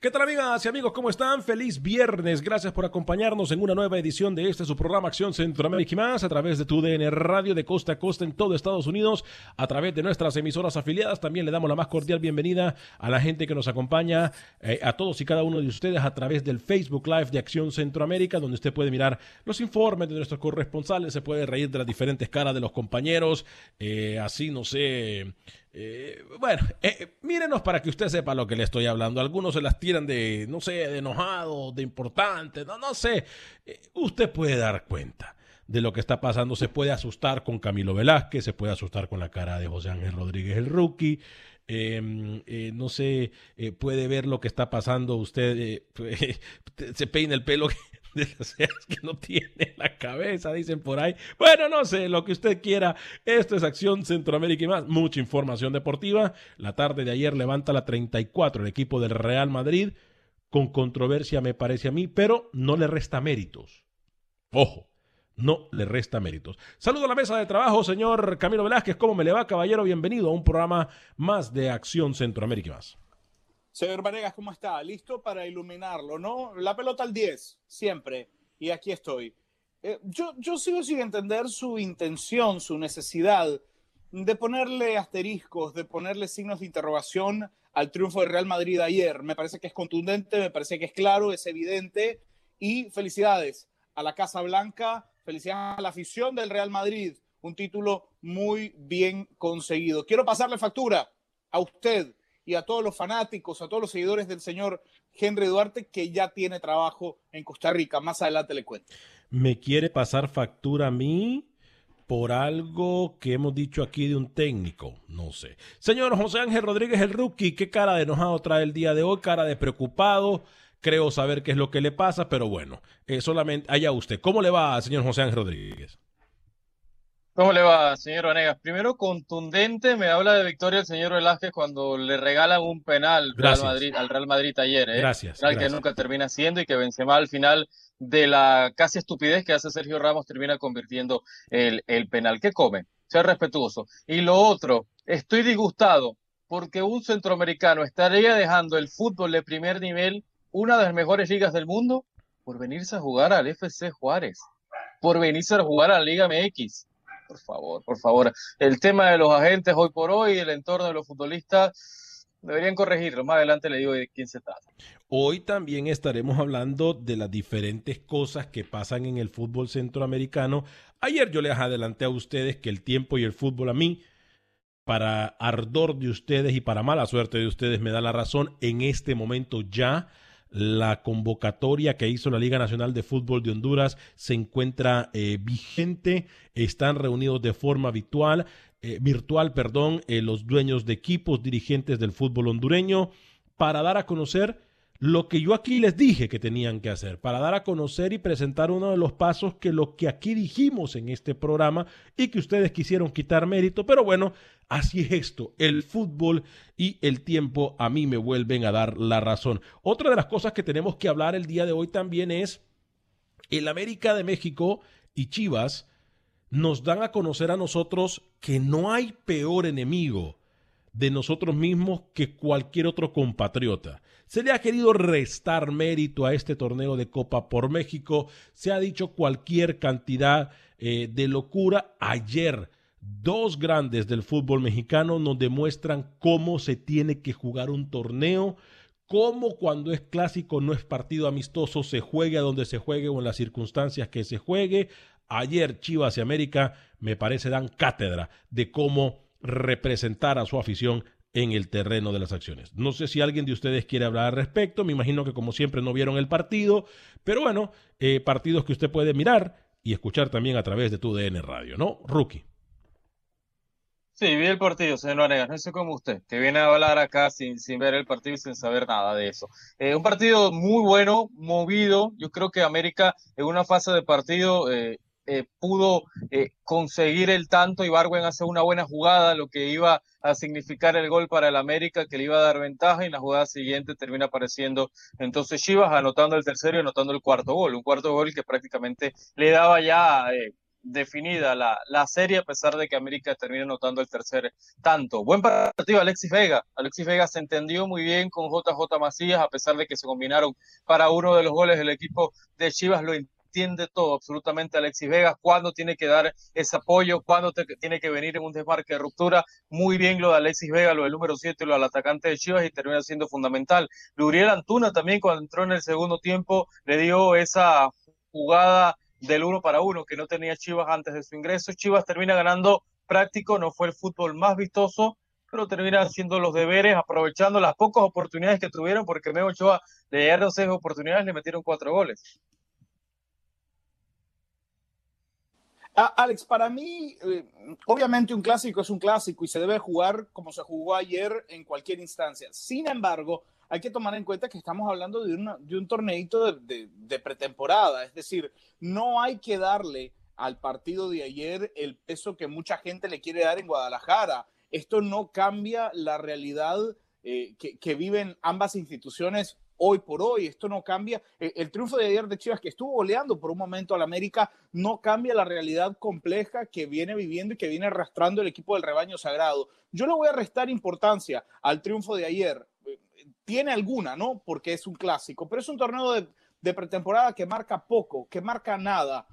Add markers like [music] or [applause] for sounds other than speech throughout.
¿Qué tal amigas y amigos? ¿Cómo están? Feliz viernes. Gracias por acompañarnos en una nueva edición de este su programa Acción Centroamérica y más a través de tu DN Radio de costa a costa en todo Estados Unidos, a través de nuestras emisoras afiliadas. También le damos la más cordial bienvenida a la gente que nos acompaña, eh, a todos y cada uno de ustedes a través del Facebook Live de Acción Centroamérica, donde usted puede mirar los informes de nuestros corresponsales, se puede reír de las diferentes caras de los compañeros, eh, así no sé eh, bueno, eh, mírenos para que usted sepa lo que le estoy hablando. Algunos se las tiran de, no sé, de enojado, de importante, no, no sé. Eh, usted puede dar cuenta de lo que está pasando. Se puede asustar con Camilo Velázquez, se puede asustar con la cara de José Ángel Rodríguez el rookie. Em, no sé, puede ver lo que está pasando. Usted [laughs] se peina el pelo de las que no tiene la cabeza, dicen por ahí. Bueno, no sé, lo que usted quiera. Esto es Acción Centroamérica y más. Mucha información deportiva. La tarde de ayer levanta la 34 el equipo del Real Madrid. Con controversia me parece a mí, pero no le resta méritos. Ojo, no le resta méritos. Saludo a la mesa de trabajo, señor Camilo Velázquez. ¿Cómo me le va, caballero? Bienvenido a un programa más de Acción Centroamérica y más. Señor Vanegas, ¿cómo está? ¿Listo para iluminarlo, no? La pelota al 10, siempre. Y aquí estoy. Eh, yo, yo sigo sin entender su intención, su necesidad de ponerle asteriscos, de ponerle signos de interrogación al triunfo del Real Madrid ayer. Me parece que es contundente, me parece que es claro, es evidente. Y felicidades a la Casa Blanca, felicidades a la afición del Real Madrid. Un título muy bien conseguido. Quiero pasarle factura a usted y a todos los fanáticos, a todos los seguidores del señor Henry Duarte, que ya tiene trabajo en Costa Rica. Más adelante le cuento. ¿Me quiere pasar factura a mí? por algo que hemos dicho aquí de un técnico, no sé. Señor José Ángel Rodríguez, el rookie, ¿qué cara de enojado trae el día de hoy? Cara de preocupado. Creo saber qué es lo que le pasa, pero bueno, eh, solamente allá usted. ¿Cómo le va, señor José Ángel Rodríguez? ¿Cómo le va, señor Vanegas? Primero, contundente, me habla de victoria el señor Velázquez cuando le regalan un penal Real Madrid, al Real Madrid ayer. ¿eh? Gracias. Penal que nunca termina siendo y que Benzema al final de la casi estupidez que hace Sergio Ramos termina convirtiendo el, el penal. ¿Qué come? Sea respetuoso. Y lo otro, estoy disgustado porque un centroamericano estaría dejando el fútbol de primer nivel, una de las mejores ligas del mundo, por venirse a jugar al FC Juárez, por venirse a jugar a la Liga MX por favor, por favor. El tema de los agentes hoy por hoy, el entorno de los futbolistas, deberían corregirlo. Más adelante le digo de quién se trata. Hoy también estaremos hablando de las diferentes cosas que pasan en el fútbol centroamericano. Ayer yo les adelanté a ustedes que el tiempo y el fútbol a mí, para ardor de ustedes y para mala suerte de ustedes, me da la razón. En este momento ya la convocatoria que hizo la Liga Nacional de Fútbol de Honduras se encuentra eh, vigente, están reunidos de forma virtual, eh, virtual, perdón, eh, los dueños de equipos, dirigentes del fútbol hondureño, para dar a conocer lo que yo aquí les dije que tenían que hacer, para dar a conocer y presentar uno de los pasos que lo que aquí dijimos en este programa y que ustedes quisieron quitar mérito, pero bueno, así es esto, el fútbol y el tiempo a mí me vuelven a dar la razón. Otra de las cosas que tenemos que hablar el día de hoy también es el América de México y Chivas nos dan a conocer a nosotros que no hay peor enemigo de nosotros mismos que cualquier otro compatriota. Se le ha querido restar mérito a este torneo de Copa por México. Se ha dicho cualquier cantidad eh, de locura. Ayer, dos grandes del fútbol mexicano nos demuestran cómo se tiene que jugar un torneo cómo cuando es clásico no es partido amistoso, se juegue a donde se juegue o en las circunstancias que se juegue. Ayer Chivas y América me parece dan cátedra de cómo representar a su afición en el terreno de las acciones. No sé si alguien de ustedes quiere hablar al respecto, me imagino que como siempre no vieron el partido, pero bueno, eh, partidos que usted puede mirar y escuchar también a través de tu DN Radio, ¿no? Rookie. Sí, vi el partido, señor Vanegas, no sé cómo usted, que viene a hablar acá sin, sin ver el partido y sin saber nada de eso. Eh, un partido muy bueno, movido, yo creo que América en una fase de partido eh, eh, pudo eh, conseguir el tanto y Barwen hace una buena jugada, lo que iba a significar el gol para el América, que le iba a dar ventaja, y en la jugada siguiente termina apareciendo entonces Chivas anotando el tercero y anotando el cuarto gol, un cuarto gol que prácticamente le daba ya eh, definida la, la, serie, a pesar de que América termina anotando el tercer tanto. Buen partido Alexis Vega. Alexis Vega se entendió muy bien con JJ Macías, a pesar de que se combinaron para uno de los goles del equipo de Chivas, lo entiende todo, absolutamente Alexis Vega, cuándo tiene que dar ese apoyo, cuándo tiene que venir en un desmarque de ruptura. Muy bien lo de Alexis Vega, lo del número 7, lo del atacante de Chivas y termina siendo fundamental. Luriel Antuna también cuando entró en el segundo tiempo le dio esa jugada del uno para uno que no tenía Chivas antes de su ingreso. Chivas termina ganando práctico, no fue el fútbol más vistoso, pero termina haciendo los deberes, aprovechando las pocas oportunidades que tuvieron, porque Memo Ochoa le dieron seis oportunidades, le metieron cuatro goles. Alex, para mí, eh, obviamente un clásico es un clásico y se debe jugar como se jugó ayer en cualquier instancia. Sin embargo, hay que tomar en cuenta que estamos hablando de, de un torneito de, pretemporada, es decir, no hay que darle al partido de ayer el peso que mucha gente le quiere dar en Guadalajara. Esto no cambia la realidad eh, que viven ambas instituciones hoy por hoy. Esto no cambia. Eh, el triunfo de ayer de Chivas, que estuvo goleando por un momento al América, no cambia la realidad compleja que viene viviendo y que viene arrastrando el equipo del rebaño sagrado. Yo le voy a restar importancia al triunfo de ayer. Tiene alguna, ¿no? Porque es un clásico, pero es un torneo de, de pretemporada que marca poco, que marca nada.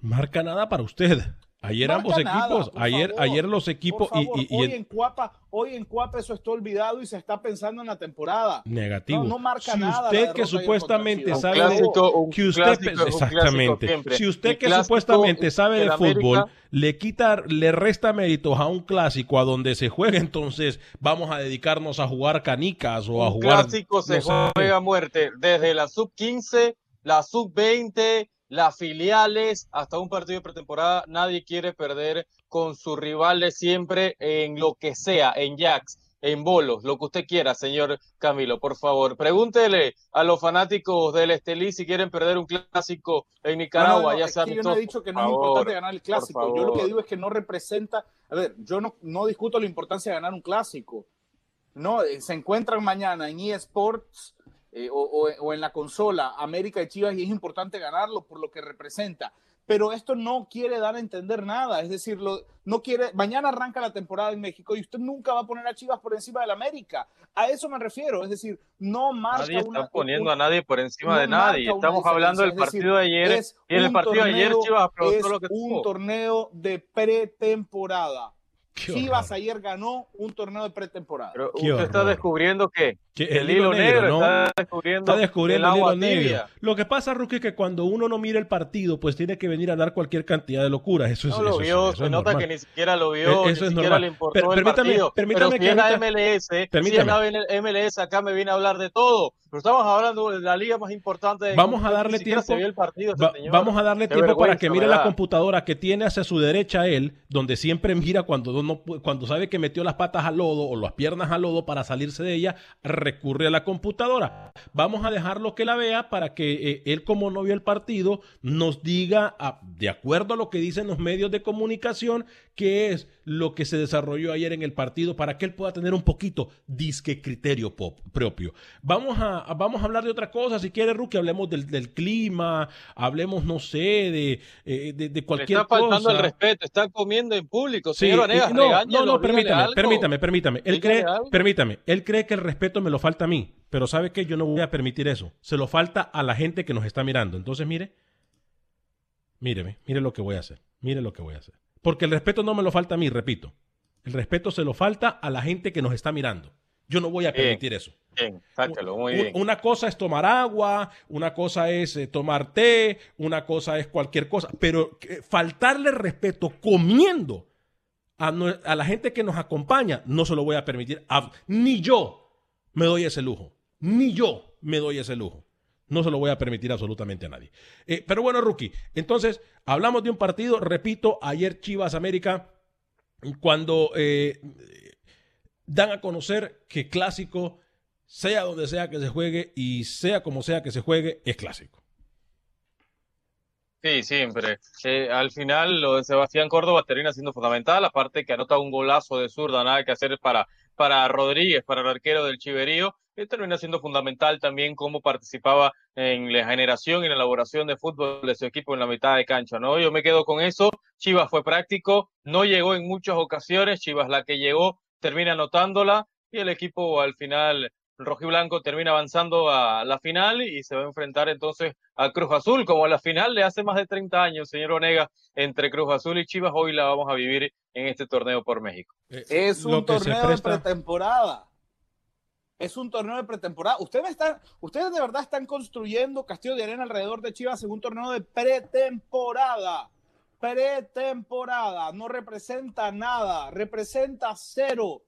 Marca nada para usted. Ayer ambos equipos, ayer, ayer los equipos y, hoy en Cuapa, hoy en Cuapa eso está olvidado y se está pensando en la temporada. Negativo. No, marca si Usted que supuestamente sabe de, que usted exactamente, si usted que supuestamente sabe de fútbol le quita, le resta méritos a un clásico a donde se juega, entonces vamos a dedicarnos a jugar canicas o a jugar. Clásico se juega a muerte desde la sub 15, la sub 20 las filiales, hasta un partido de pretemporada, nadie quiere perder con sus rivales siempre en lo que sea, en jacks, en bolos, lo que usted quiera, señor Camilo, por favor. Pregúntele a los fanáticos del Estelí si quieren perder un clásico en Nicaragua. ya yo no he dicho que no es importante ganar el clásico. Yo lo que digo es que no representa. A ver, yo no, no discuto la importancia de ganar un clásico. No, se encuentran mañana en eSports eh, o, en la consola América y Chivas y es importante ganarlo por lo que representa. Pero esto no quiere dar a entender nada, es decir, no quiere, mañana arranca la temporada en México y usted nunca va a poner a Chivas por encima del América. A eso me refiero, es decir, no marca Nadie está poniendo a nadie por encima de nadie. Estamos hablando del partido de ayer y en el partido de ayer Chivas es lo que un torneo de pretemporada Chivas ayer ganó un torneo de pretemporada. Pero usted está descubriendo que, el, hilo negro, está descubriendo, está descubriendo el, hilo negro. Lo que pasa, Rookie, es que cuando uno no mira el partido, pues tiene que venir a dar cualquier cantidad de locuras. Eso es, no lo vio, se nota que ni siquiera lo vio, e-, eso ni es siquiera normal. le importó Pero, el permítame, partido. permítame Pero si que es la MLS, si es Permítame. la MLS, acá me viene a hablar de todo. Pero estamos hablando de la liga más importante. de Vamos a darle tiempo. se vio el partido, este Va- señor. vamos a darle Qué tiempo para que mire la computadora que tiene hacia su derecha él, donde siempre mira cuando, no, cuando sabe que metió las patas al lodo o las piernas al lodo para salirse de ella, recurre a la computadora. Vamos a dejarlo que la vea para que eh, él, como no vio el partido, nos diga, ah, de acuerdo a lo que dicen los medios de comunicación, qué es lo que se desarrolló ayer en el partido para que él pueda tener un poquito disque criterio propio. Vamos a, vamos a hablar de otra cosa, si quiere, Rookie, hablemos del, clima, hablemos, no sé, de, eh, de, cualquier cosa. Está faltando el respeto, está comiendo en público, señor sí, no, no, no, permítame, permítame, permítame. Él cree, permítame, él cree que el respeto me lo falta a mí, pero ¿sabe qué? Yo no voy a permitir eso. Se lo falta a la gente que nos está mirando. Entonces, mire, míreme, mire lo que voy a hacer, mire lo que voy a hacer. Porque el respeto no me lo falta a mí, repito. El respeto se lo falta a la gente que nos está mirando. Yo no voy a permitir eso. Bien, muy bien. Una cosa es tomar agua, una cosa es eh, tomar té, una cosa es cualquier cosa, pero faltarle respeto comiendo a, la gente que nos acompaña, no se lo voy a permitir. ni yo me doy ese lujo. Ni yo me doy ese lujo. No se lo voy a permitir absolutamente a nadie. Eh, pero bueno, Rookie, entonces hablamos de un partido, repito, ayer Chivas América, cuando eh, dan a conocer que clásico, sea donde sea que se juegue y sea como sea que se juegue, es clásico. Sí, siempre. Eh, al final lo de Sebastián Córdoba termina siendo fundamental, aparte que anota un golazo de zurda, nada que hacer para, para Rodríguez, para el arquero del Chiverío, termina siendo fundamental también cómo participaba en la generación y la elaboración de fútbol de su equipo en la mitad de cancha, ¿no? Yo me quedo con eso, Chivas fue práctico, no llegó en muchas ocasiones, Chivas la que llegó termina anotándola y el equipo al final rojiblanco termina avanzando a la final y se va a enfrentar entonces a Cruz Azul, como la final de hace más de 30 años, señor Onega, entre Cruz Azul y Chivas, hoy la vamos a vivir en este torneo por México. Eh, es un torneo de pretemporada. Es un torneo de pretemporada. Ustedes, están, ustedes de verdad están construyendo Castillo de Arena alrededor de Chivas en un torneo de pretemporada. Pretemporada. No representa nada. Representa cero.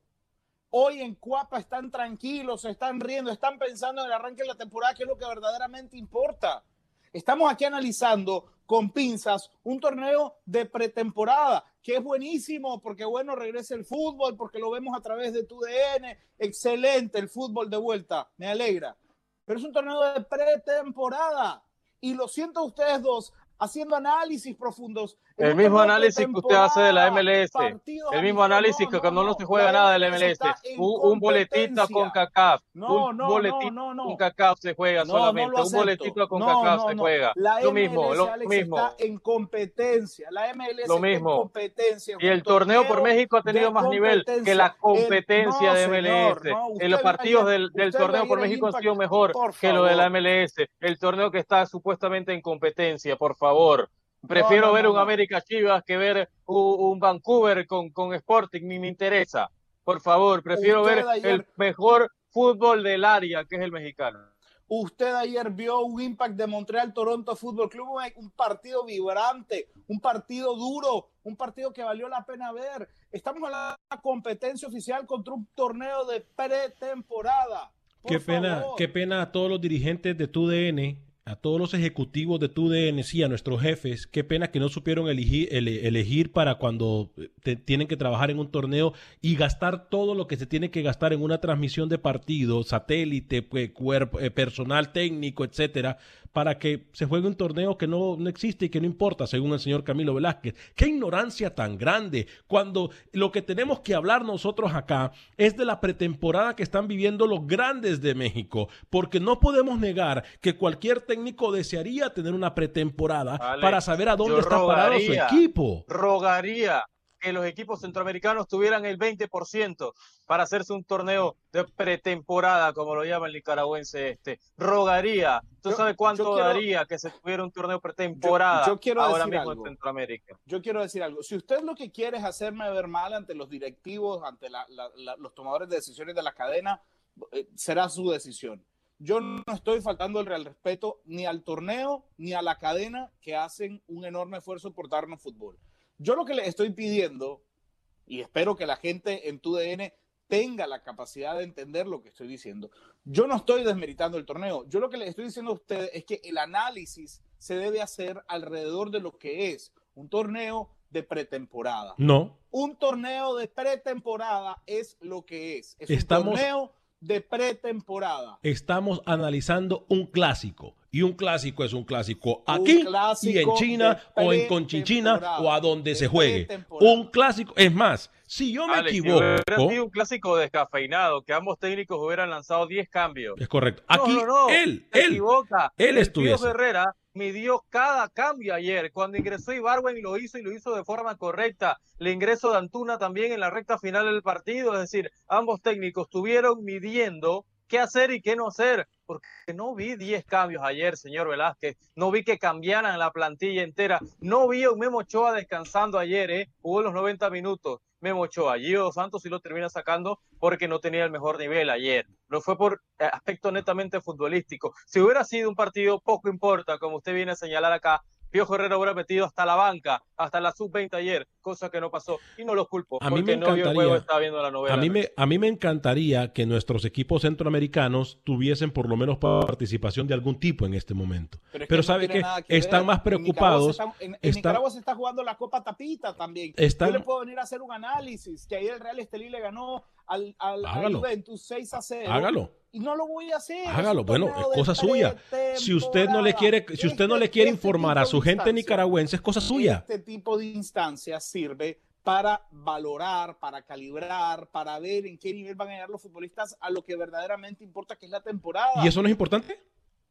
Hoy en Cuapa están tranquilos, están riendo, están pensando en el arranque de la temporada, que es lo que verdaderamente importa. Estamos aquí analizando con pinzas un torneo de pretemporada, que es buenísimo porque, bueno, regresa el fútbol, porque lo vemos a través de tu DN. Excelente el fútbol de vuelta, me alegra. Pero es un torneo de pretemporada. Y lo siento ustedes dos, haciendo análisis profundos. El mismo análisis que usted hace de la MLS. El mismo análisis que cuando no, se juega nada de la MLS. Un, boletito con CACAF. un boletito con CACAF se juega solamente. un boletito con CACAF se juega. lo mismo, lo mismo. Está en competencia. La MLS lo mismo. en competencia. Y el torneo por México ha tenido más nivel que la competencia de MLS. en los partidos del, del torneo por México han sido mejor que lo de la MLS. El torneo que está supuestamente en competencia, por favor Prefiero ver un América Chivas que ver un, Vancouver con, con Sporting, ni me interesa. Por favor, prefiero ver el mejor fútbol del área, que es el mexicano. Usted ayer vio un Impact de Montreal Toronto Fútbol Club, un partido vibrante, un partido duro, un partido que valió la pena ver. Estamos en la competencia oficial contra un torneo de pretemporada. qué pena, qué pena a todos los dirigentes de TUDN a todos los ejecutivos de TUDN, sí, a nuestros jefes, qué pena que no supieron elegir, elegir para cuando eh, tienen que trabajar en un torneo y gastar todo lo que se tiene que gastar en una transmisión de partido, satélite, pues, cuerpo, eh, personal técnico, etcétera, para que se juegue un torneo que no, no existe y que no importa, según el señor Camilo Velázquez. Qué ignorancia tan grande, cuando lo que tenemos que hablar nosotros acá es de la pretemporada que están viviendo los grandes de México, porque no podemos negar que cualquier técnico desearía tener una pretemporada para saber a dónde está parado su equipo. Rogaría que los equipos centroamericanos tuvieran el 20% para hacerse un torneo de pretemporada, como lo llama el nicaragüense este. Rogaría. ¿Tú sabes cuánto daría que se tuviera un torneo pretemporada yo, quiero ahora mismo en Centroamérica? Yo quiero decir algo. Si usted lo que quiere es hacerme ver mal ante los directivos, ante los tomadores de decisiones de la cadena, eh, será su decisión. Yo no estoy faltando el real respeto ni al torneo ni a la cadena que hacen un enorme esfuerzo por darnos fútbol. Yo lo que le estoy pidiendo, y espero que la gente en tu DN tenga la capacidad de entender lo que estoy diciendo. Yo no estoy desmeritando el torneo. Yo lo que le estoy diciendo a ustedes es que el análisis se debe hacer alrededor de lo que es un torneo de pretemporada. No. Un torneo de pretemporada es lo que es. Es un torneo de pretemporada. Estamos analizando un clásico. Y un clásico es un clásico aquí y en China o en Conchinchina o a donde se juegue. Un clásico, es más, si yo me equivoco. Hubiera sido un clásico descafeinado, que ambos técnicos hubieran lanzado 10 cambios. Es correcto. Aquí él, él, equivoca. él estuviese. Herrera midió cada cambio ayer. Cuando ingresó Ibarwen lo hizo y lo hizo de forma correcta. El ingreso de Antuna también en la recta final del partido. Es decir, ambos técnicos estuvieron midiendo qué hacer y qué no hacer. Porque no vi 10 cambios ayer, señor Velázquez. No vi que cambiaran la plantilla entera. No vi a un Memo Ochoa descansando ayer, ¿eh? Jugó los 90 minutos. Memo Ochoa. Gio Santos sí lo termina sacando porque no tenía el mejor nivel ayer. No fue por eh, aspecto netamente futbolístico. Si hubiera sido un partido poco importa, como usted viene a señalar acá, Piojo Herrera hubiera metido hasta la banca, hasta la sub-20 ayer, cosa que no pasó. Y no los culpo, a mí me no encantaría, estaba viendo la novela. A mí, me, a mí me encantaría que nuestros equipos centroamericanos tuviesen por lo menos participación de algún tipo en este momento. Pero, sabe que, están más preocupados. En, Nicaragua, se está, jugando la Copa Tapita también. Yo le puedo venir a hacer un análisis, que ayer el Real Estelí le ganó al, al, Juventus 6 a 0. Hágalo y no lo voy a hacer. Hágalo, bueno, es cosa suya. Si usted no le quiere, si usted no le quiere este informar a su gente nicaragüense, es cosa suya. Este tipo de instancias sirve para valorar, para calibrar, para ver en qué nivel van a llegar los futbolistas a lo que verdaderamente importa, que es la temporada. ¿Y eso no es importante?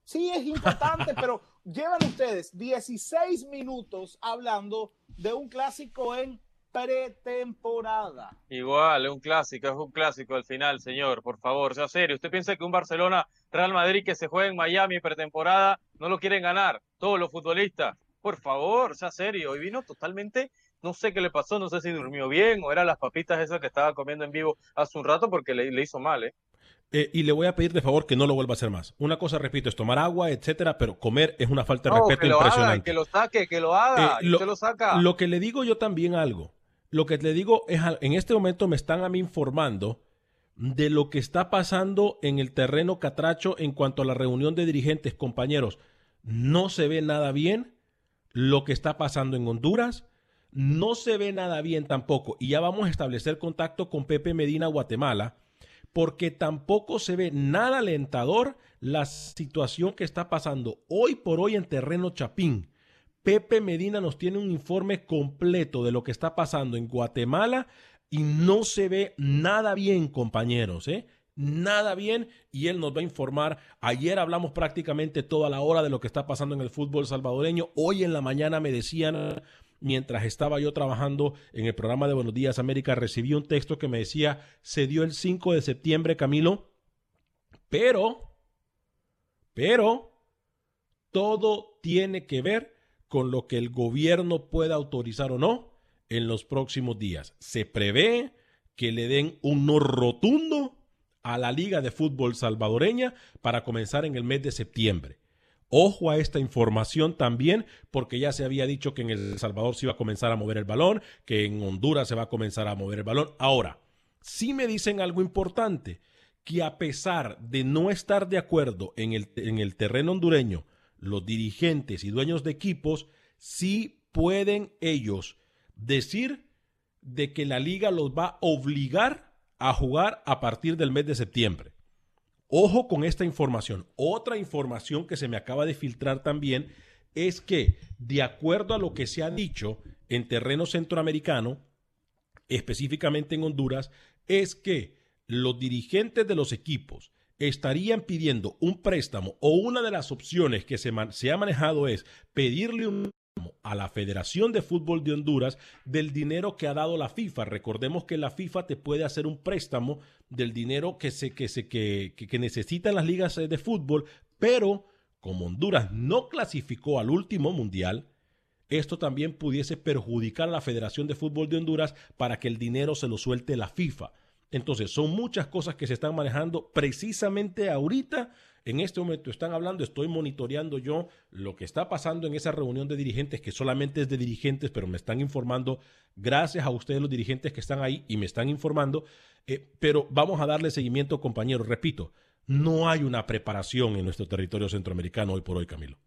Sí, es importante, pero llevan ustedes 16 minutos hablando de un clásico en pretemporada. Igual, es un clásico, es un clásico al final, señor, por favor, sea serio. ¿Usted piensa que un Barcelona Real Madrid que se juega en Miami pretemporada no lo quieren ganar? Todos los futbolistas. Por favor, sea serio. Y vino totalmente, no sé qué le pasó, no sé si durmió bien o eran las papitas esas que estaba comiendo en vivo hace un rato porque le, hizo mal, ¿eh? ¿eh? y le voy a pedir de favor que no lo vuelva a hacer más. Una cosa, repito, es tomar agua, etcétera, pero comer es una falta de respeto que impresionante. que lo saque, que lo haga, eh, lo, saca. Lo que le digo yo también algo. Lo que le digo es, en este momento me están a mí informando de lo que está pasando en el terreno catracho en cuanto a la reunión de dirigentes, compañeros. No se ve nada bien lo que está pasando en Honduras. No se ve nada bien tampoco. Y ya vamos a establecer contacto con Pepe Medina, Guatemala, porque tampoco se ve nada alentador la situación que está pasando hoy por hoy en terreno Chapín. Pepe Medina nos tiene un informe completo de lo que está pasando en Guatemala y no se ve nada bien, compañeros, ¿eh? Nada bien y él nos va a informar. Ayer hablamos prácticamente toda la hora de lo que está pasando en el fútbol salvadoreño. Hoy en la mañana me decían, mientras estaba yo trabajando en el programa de Buenos Días América, recibí un texto que me decía, se dio el 5 de septiembre, Camilo, pero, pero, todo tiene que ver con lo que el gobierno pueda autorizar o no en los próximos días. Se prevé que le den un no rotundo a la Liga de Fútbol Salvadoreña para comenzar en el mes de septiembre. Ojo a esta información también, porque ya se había dicho que en El Salvador se iba a comenzar a mover el balón, que en Honduras se va a comenzar a mover el balón. Ahora, sí me dicen algo importante, que a pesar de no estar de acuerdo en el, en el terreno hondureño los dirigentes y dueños de equipos sí pueden ellos decir de que la liga los va a obligar a jugar a partir del mes de septiembre. Ojo con esta información. Otra información que se me acaba de filtrar también es que, de acuerdo a lo que se ha dicho en terreno centroamericano, específicamente en Honduras, es que los dirigentes de los equipos estarían pidiendo un préstamo o una de las opciones que se, ha manejado es pedirle un a la Federación de Fútbol de Honduras del dinero que ha dado la FIFA. Recordemos que la FIFA te puede hacer un préstamo del dinero que, se, que, se, que, que necesitan las ligas de fútbol, pero como Honduras no clasificó al último mundial, esto también pudiese perjudicar a la Federación de Fútbol de Honduras para que el dinero se lo suelte la FIFA. Entonces, son muchas cosas que se están manejando precisamente ahorita. En este momento están hablando, estoy monitoreando yo lo que está pasando en esa reunión de dirigentes, que solamente es de dirigentes, pero me están informando, gracias a ustedes los dirigentes que están ahí y me están informando, eh, pero vamos a darle seguimiento, compañeros. Repito, no hay una preparación en nuestro territorio centroamericano hoy por hoy, Camilo.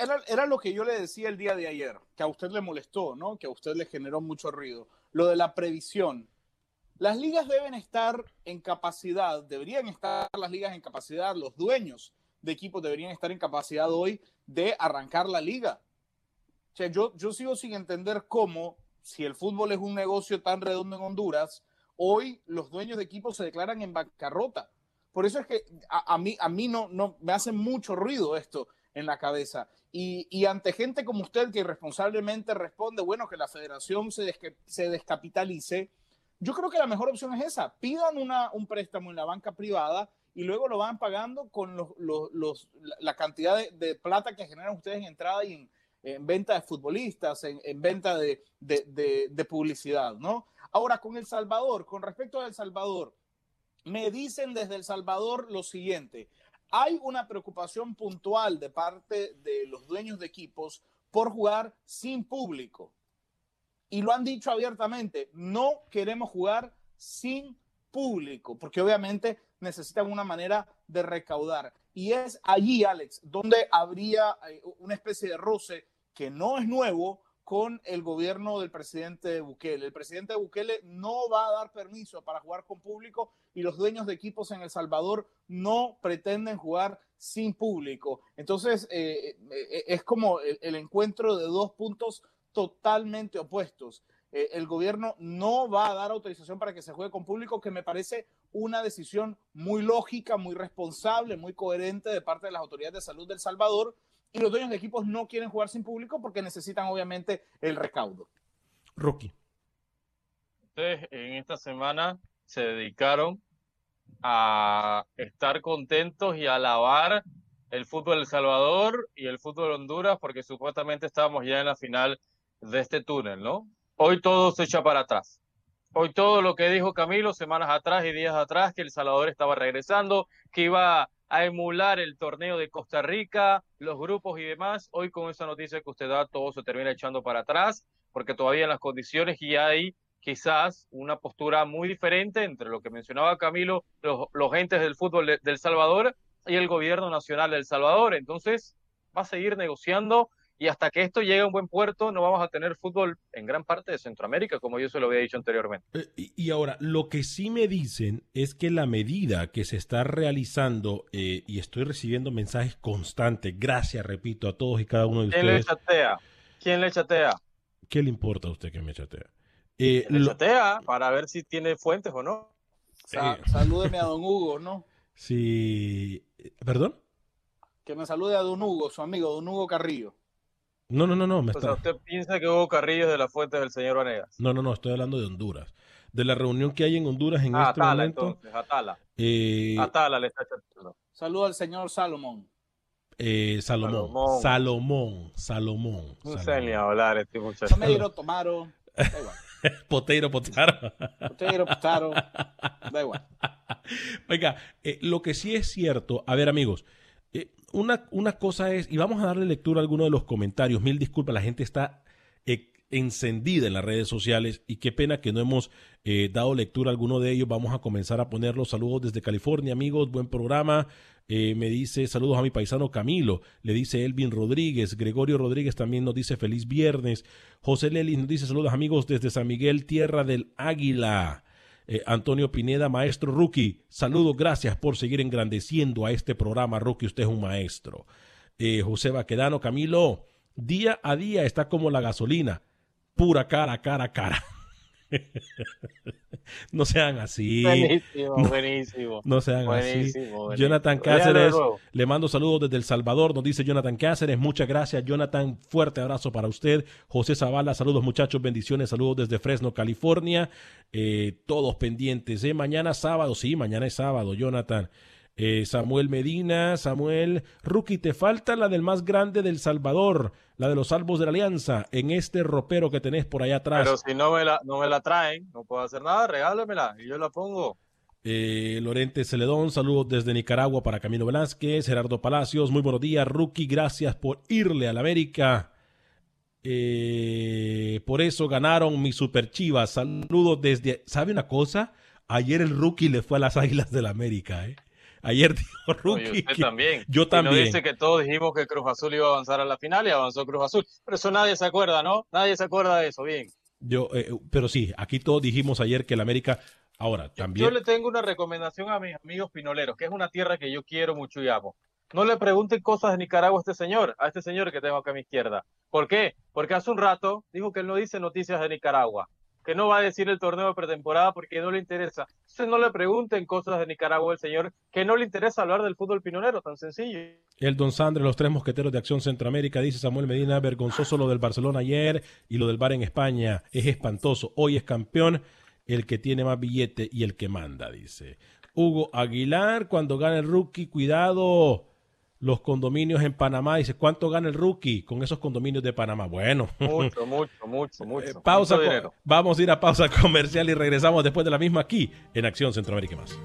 Era, era lo que yo le decía el día de ayer, que a usted le molestó, ¿no? Que a usted le generó mucho ruido lo de la previsión. Las ligas deben estar en capacidad, deberían estar las ligas en capacidad, los dueños de equipos deberían estar en capacidad hoy de arrancar la liga. O sea, yo, sigo sin entender cómo, si el fútbol es un negocio tan redondo en Honduras, hoy los dueños de equipos se declaran en bancarrota. Por eso es que a, mí, no me hace mucho ruido esto en la cabeza. Y, y, ante gente como usted que irresponsablemente responde, bueno, que la federación se, se descapitalice, yo creo que la mejor opción es esa. Pidan una, un préstamo en la banca privada y luego lo van pagando con los, los, los, la cantidad de, de, plata que generan ustedes en entrada y en, en venta de futbolistas, en, en venta de, de, de, publicidad, ¿no? Ahora, con El Salvador, con respecto a El Salvador, me dicen desde El Salvador lo siguiente, hay una preocupación puntual de parte de los dueños de equipos por jugar sin público. Y lo han dicho abiertamente, no queremos jugar sin público, porque obviamente necesitan una manera de recaudar. Y es allí, Alex, donde habría eh, una especie de roce que no es nuevo con el gobierno del presidente Bukele. El presidente Bukele no va a dar permiso para jugar con público y los dueños de equipos en El Salvador no pretenden jugar sin público. Entonces, eh, eh, es como el, encuentro de dos puntos totalmente opuestos. Eh, el gobierno no va a dar autorización para que se juegue con público, que me parece una decisión muy lógica, muy responsable, muy coherente de parte de las autoridades de salud del Salvador. Y los dueños de equipos no quieren jugar sin público porque necesitan obviamente el recaudo. Rocky. Ustedes en esta semana se dedicaron a estar contentos y a alabar el fútbol El Salvador y el fútbol de Honduras porque supuestamente estábamos ya en la final de este túnel, ¿no? Hoy todo se echa para atrás. Hoy todo lo que dijo Camilo semanas atrás y días atrás, que El Salvador estaba regresando, que iba a emular el torneo de Costa Rica, los grupos y demás. Hoy con esa noticia que usted da, todo se termina echando para atrás, porque todavía en las condiciones y hay quizás una postura muy diferente entre lo que mencionaba Camilo, los, los entes del fútbol de, del Salvador y el gobierno nacional del Salvador. Entonces, va a seguir negociando y hasta que esto llegue a un buen puerto no vamos a tener fútbol en gran parte de Centroamérica, como yo se lo había dicho anteriormente. Eh, y ahora, lo que sí me dicen es que la medida que se está realizando, eh, y estoy recibiendo mensajes constantes, gracias, repito, a todos y cada uno de ¿Quién ustedes. ¿Quién le chatea? ¿Quién le chatea? ¿Qué le importa a usted que me chatea? Eh, le lo... chatea para ver si tiene fuentes o no. Sa salúdeme a don Hugo, ¿no? Sí. ¿Perdón? Que me salude a don Hugo, su amigo, don Hugo Carrillo. No, no, no, no. Me o está... sea, ¿usted piensa que Hugo Carrillo es de las fuentes del señor Vanegas? No, no, no, estoy hablando de Honduras. De la reunión que hay en Honduras en ah, este Atala, momento. Entonces, Atala. Eh, Atala le está chateando. Saludo al señor Salomón. Eh, Salomón. Salomón. Salomón. No sé ni hablar este muchacho. Tomeiro, Tomaro. Da igual. [laughs] Poteiro, Potaro. Poteiro, Potaro. Da igual. [laughs] Oiga, eh, lo que sí es cierto, a ver amigos, eh, una, una, cosa es, y vamos a darle lectura a algunos de los comentarios, mil disculpas, la gente está eh, encendida en las redes sociales y qué pena que no hemos eh, dado lectura a alguno de ellos, vamos a comenzar a poner los saludos desde California, amigos, buen programa. Eh, me dice saludos a mi paisano Camilo, le dice Elvin Rodríguez, Gregorio Rodríguez también nos dice feliz viernes, José Lelis nos dice saludos amigos desde San Miguel, tierra del Águila. Eh, Antonio Pineda, maestro rookie, saludos, gracias por seguir engrandeciendo a este programa, rookie, usted es un maestro. Eh, José Baquedano, Camilo, día a día está como la gasolina, pura cara, cara, cara. [laughs] no sean así. Buenísimo, no, buenísimo. No sean buenísimo, así. buenísimo. Jonathan Cáceres, le mando saludos desde El Salvador, nos dice Jonathan Cáceres. Muchas gracias, Jonathan. Fuerte abrazo para usted. José Zavala, saludos muchachos, bendiciones, saludos desde Fresno, California. Eh, todos pendientes. ¿eh? Mañana sábado, sí, mañana es sábado, Jonathan. Eh, Samuel Medina, Samuel, Rookie, te falta la del más grande del Salvador, la de los salvos de la Alianza, en este ropero que tenés por allá atrás. Pero si no me la, no me la traen, no puedo hacer nada, regálamela y yo la pongo. Eh, Lorente Celedón, saludos desde Nicaragua para Camilo Velázquez, Gerardo Palacios, muy buenos días, Rookie, gracias por irle a la América. Eh, por eso ganaron mis super chivas. Saludos desde. ¿Sabe una cosa? Ayer el rookie le fue a las Águilas del la América, ¿eh? Ayer [laughs] dijo Rookie. Oye, usted también. Yo Y también. no dice que todos dijimos que Cruz Azul iba a avanzar a la final y avanzó Cruz Azul. Pero eso nadie se acuerda, ¿no? Nadie se acuerda de eso, bien. Yo, eh, pero sí, aquí todos dijimos ayer que el América Ahora, Yo- también... Yo le tengo una recomendación a mis amigos pinoleros, que es una tierra que yo quiero mucho y amo. No le pregunten cosas de Nicaragua a este señor, a este señor que tengo acá a mi izquierda. ¿Por qué? Porque hace un rato dijo que él no dice noticias de Nicaragua, que no va a decir el torneo de pretemporada porque no le interesa. Entonces no le pregunten cosas de Nicaragua al señor, que no le interesa hablar del fútbol pinolero, tan sencillo. El Don Sandre, los tres mosqueteros de Acción Centroamérica, dice Samuel Medina, vergonzoso lo del Barcelona ayer y lo del Bar en España. Es espantoso. Hoy es campeón el que tiene más billete y el que manda, dice. Hugo Aguilar, cuando gana el rookie, cuidado. Los condominios en Panamá, dice, ¿cuánto gana el rookie con esos condominios de Panamá? Bueno, Mucho, [laughs] mucho, mucho, eh, mucho. pausa. mucho. Vamos a ir a pausa [laughs] comercial y regresamos después de la misma aquí en Acción Centroamérica más.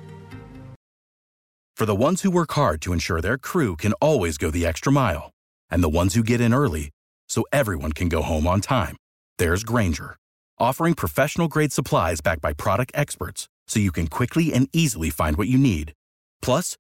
For the ones who work hard to ensure their crew can always go the extra mile, and the ones who get in early so everyone can go home on time, there's Granger, offering professional grade supplies backed by product experts so you can quickly and easily find what you need. Plus,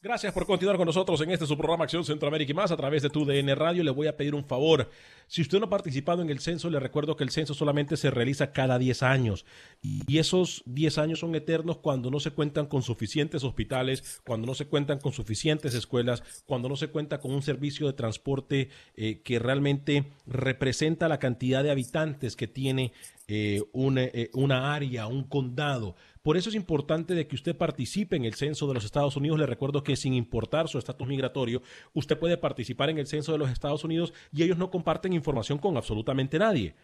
Gracias por continuar con nosotros en este su programa Acción Centroamérica y más a través de tu DN Radio. Le voy a pedir un favor. Si usted no ha participado en el censo, le recuerdo que el censo solamente se realiza cada 10 años. Y esos 10 años son eternos cuando no se cuentan con suficientes hospitales, cuando no se cuentan con suficientes escuelas, cuando no se cuenta con un servicio de transporte eh, que realmente representa la cantidad de habitantes que tiene eh, una, eh, una área, un condado. Por eso es importante de que usted participe en el censo de los Estados Unidos. Le recuerdo que sin importar su estatus migratorio, usted puede participar en el censo de los Estados Unidos y ellos no comparten información con absolutamente nadie.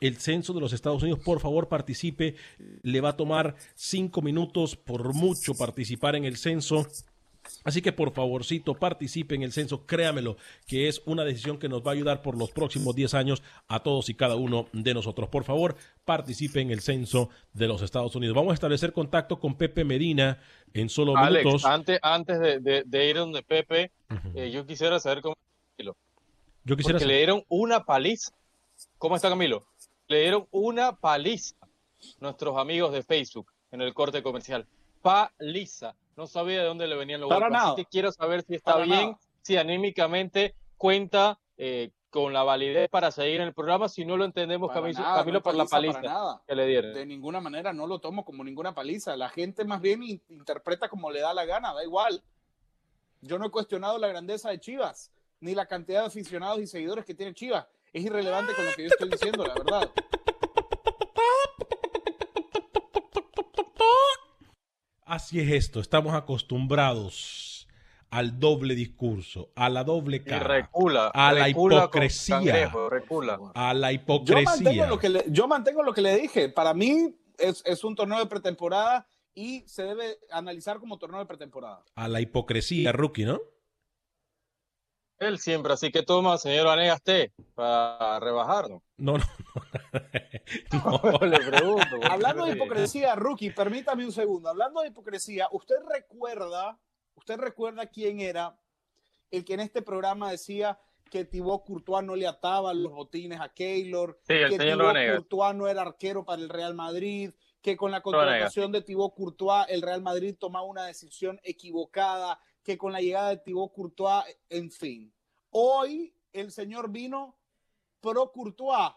El censo de los Estados Unidos, por favor, participe. Le va a tomar cinco minutos por mucho participar en el censo. Así que por favorcito participe en el censo, créamelo, que es una decisión que nos va a ayudar por los próximos 10 años a todos y cada uno de nosotros. Por favor, participe en el censo de los Estados Unidos. Vamos a establecer contacto con Pepe Medina en solo Alex, minutos. antes, antes de, de- de ir donde Pepe, eh, yo quisiera saber cómo Yo quisiera porque le dieron una paliza. ¿Cómo está Camilo? Le dieron una paliza nuestros amigos de Facebook en el corte comercial. Paliza. No sabía de dónde le venían los golpes. Así nada. que quiero saber si está Para bien, nada. si anímicamente cuenta eh, con la validez para seguir en el programa. Si no lo entendemos, Para Camilo, nada, Camilo no por la paliza paliza para nada. que le dieron. De ninguna manera no lo tomo como ninguna paliza. La gente más bien in- interpreta como le da la gana, da igual. Yo no he cuestionado la grandeza de Chivas, ni la cantidad de aficionados y seguidores que tiene Chivas. Es irrelevante con lo que yo estoy diciendo, la verdad. Así es esto, estamos acostumbrados al doble discurso, a la doble cara, recula. a la recula hipocresía. cangrejo, recula. a la Yo mantengo, hipocresía. lo que le, yo mantengo lo que le dije. Para mí es, es un torneo de pretemporada y se debe analizar como torneo de pretemporada. A la hipocresía, rookie, ¿no? Él siempre, así que toma, señor Vanegas, té para rebajarnos. No, no. no. [laughs] [laughs] le pregunto. Hablando de sí. hipocresía, Rookie, permítame un segundo. Hablando de hipocresía, ¿usted recuerda, usted recuerda quién era el que en este programa decía que Thibaut Courtois no le ataba los botines a Keylor, Sí, el que señor Thibaut Vanegas. Courtois no era arquero para el Real Madrid, que con la Vanegas. contratación de Thibaut Courtois el Real Madrid tomaba una decisión equivocada, que con la llegada de Thibaut Courtois, en fin. Hoy el señor vino pro Courtois.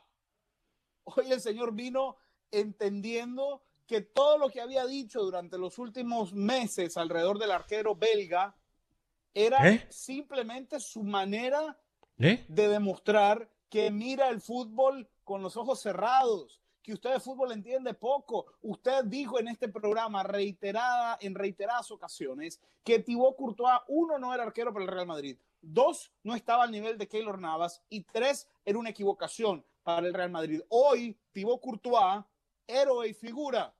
Hoy el señor vino entendiendo que todo lo que había dicho durante los últimos meses alrededor del arquero belga era ¿Eh? simplemente su manera ¿Eh? de demostrar que mira el fútbol con los ojos cerrados, que usted de fútbol entiende poco. Usted dijo en este programa reiterada, en reiteradas ocasiones que Thibaut Courtois, uno, no era arquero para el Real Madrid, dos, no estaba al nivel de Keylor Navas y tres, era una equivocación para el Real Madrid. Hoy, Thibaut Courtois, héroe y figura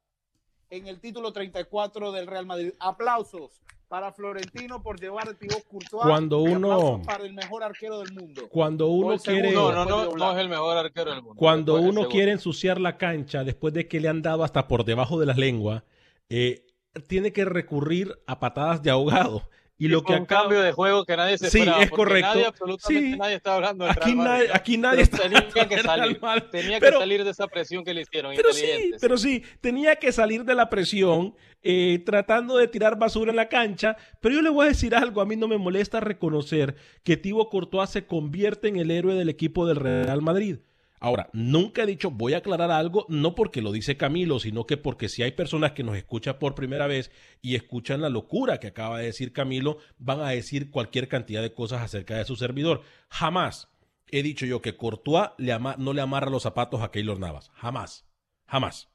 en el título 34 del Real Madrid. Aplausos para Florentino por llevar a Thibaut Courtois. Cuando y uno- aplausos para el mejor arquero del mundo. Cuando uno el segundo, quiere, No, no, no, es el mejor arquero del mundo. cuando Después, el uno quiere ensuciar la cancha después de que le han dado hasta por debajo de la lengua, eh, tiene que recurrir a patadas de ahogado. Y lo que un acaba... cambio de juego que nadie se Sí, esperaba. es correcto. Nadie, absolutamente Sí. nadie está hablando de Aquí Real nadie, aquí nadie está tenía que Real salir. Madrid. Tenía Pero- que salir de esa presión que le hicieron. Pero sí, pero sí, tenía que salir de la presión eh, tratando de tirar basura en la cancha. Pero yo le voy a decir algo, a mí no me molesta reconocer que Thibaut Courtois se convierte en el héroe del equipo del Real Madrid. Ahora, nunca he dicho, voy a aclarar algo, no porque lo dice Camilo, sino que porque si hay personas que nos escuchan por primera vez y escuchan la locura que acaba de decir Camilo, van a decir cualquier cantidad de cosas acerca de su servidor. Jamás he dicho yo que Courtois no le amarra los zapatos a Keylor Navas. Jamás. Jamás.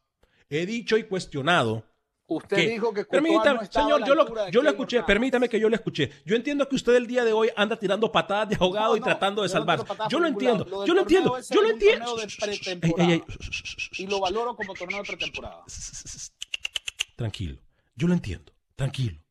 He dicho y cuestionado Usted dijo que Permítame, no señor, yo lo, yo lo escuché, permítame que yo lo escuché. Yo entiendo que usted el día de hoy anda tirando patadas de ahogado No, y tratando de salvarse. Yo lo entiendo, yo lo entiendo, yo lo entiendo. Y lo valoro como torneo de pretemporada. Tranquilo, yo lo entiendo, tranquilo,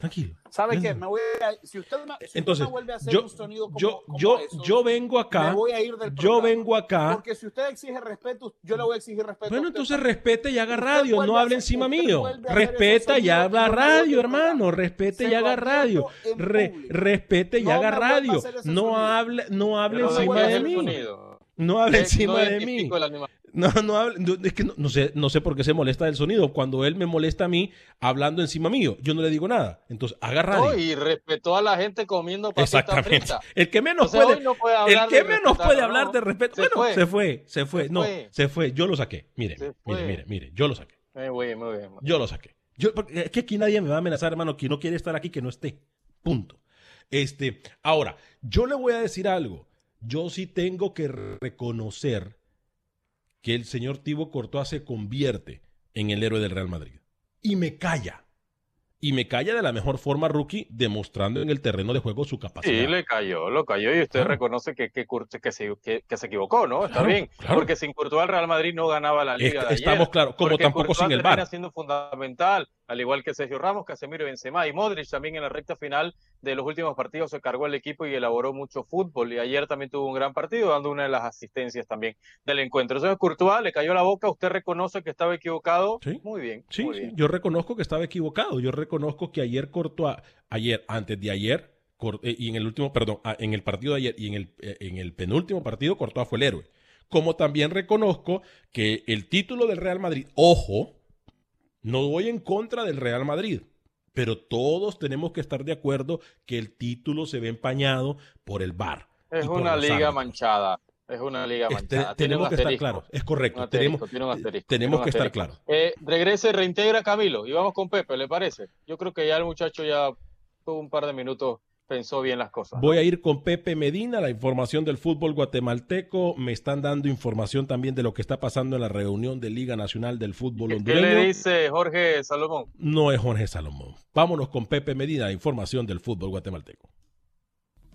tranquilo. ¿Sabe qué? Me voy a, si usted me, si Entonces, vuelve a hacer yo, un sonido como, yo, como yo, vengo acá, me voy a ir del yo vengo acá. Porque si usted exige respeto, yo le voy a exigir respeto. Bueno, a usted entonces respete y haga radio, no hable hacer- encima mío. Respeta y habla radio, hermano. Respete y haga radio. Re- respete y No haga radio. No hable, no hable encima de mí. No hable encima de mí. No, no es que no, no sé, no sé por qué se molesta del sonido. Cuando él me molesta a mí hablando encima mío, yo no le digo nada. Entonces, haga radio. No, y respetó a la gente comiendo papita Exactamente. frita. [laughs] El que menos puede, no puede el hablar que de menos puede ¿no? hablar de respeto. Se bueno, fue. se fue, se fue. Se no, fue. se fue. Yo lo saqué. Mire, mire, mire, mire, yo lo saqué. Muy bien, muy bien. Yo lo saqué. Yo, porque es que aquí nadie me va a amenazar, hermano, que no quiere estar aquí, que no esté. Punto. Este, ahora, yo le voy a decir algo. Yo sí tengo que reconocer que el señor Thibaut Courtois se convierte en el héroe del Real Madrid. Y me calla. Y me calla de la mejor forma, rookie, demostrando en el terreno de juego su capacidad. Sí, le cayó, lo cayó y usted Claro. reconoce que, que, que se, que, que se equivocó, ¿no? Está Claro, bien, claro. porque sin Courtois el Real Madrid no ganaba la liga de estamos claros, como tampoco Courtois sin el VAR. siendo fundamental, al igual que Sergio Ramos, Casemiro Benzema y Modric también en la recta final de los últimos partidos se cargó el equipo y elaboró mucho fútbol y ayer también tuvo un gran partido dando una de las asistencias también del encuentro. Entonces Courtois le cayó la boca, usted reconoce que estaba equivocado, Sí. muy bien, Sí, muy sí, yo reconozco que estaba equivocado. Yo reconozco que ayer Courtois, ayer, antes de ayer, eh, y en el último, perdón, ah, en el partido de ayer y en el, eh, en el penúltimo partido, Courtois fue el héroe. Como también reconozco que el título del Real Madrid, ojo, no voy en contra del Real Madrid, pero todos tenemos que estar de acuerdo que el título se ve empañado por el VAR. Es una liga árbitros. manchada, es una liga Este, manchada. Tenemos que estar claros, es correcto. Asterisco, tenemos asterisco, tenemos que estar claros. Eh, regrese, reintegra Camilo y vamos con Pepe, ¿le parece? Yo creo que ya el muchacho ya tuvo un par de minutos, pensó bien las cosas. ¿no? Voy a ir con Pepe Medina, la información del fútbol guatemalteco. Me están dando información también de lo que está pasando en la reunión de Liga Nacional del Fútbol ¿Qué Hondureño. le dice Jorge Salomón? No es Jorge Salomón. Vámonos con Pepe Medina, la información del fútbol guatemalteco.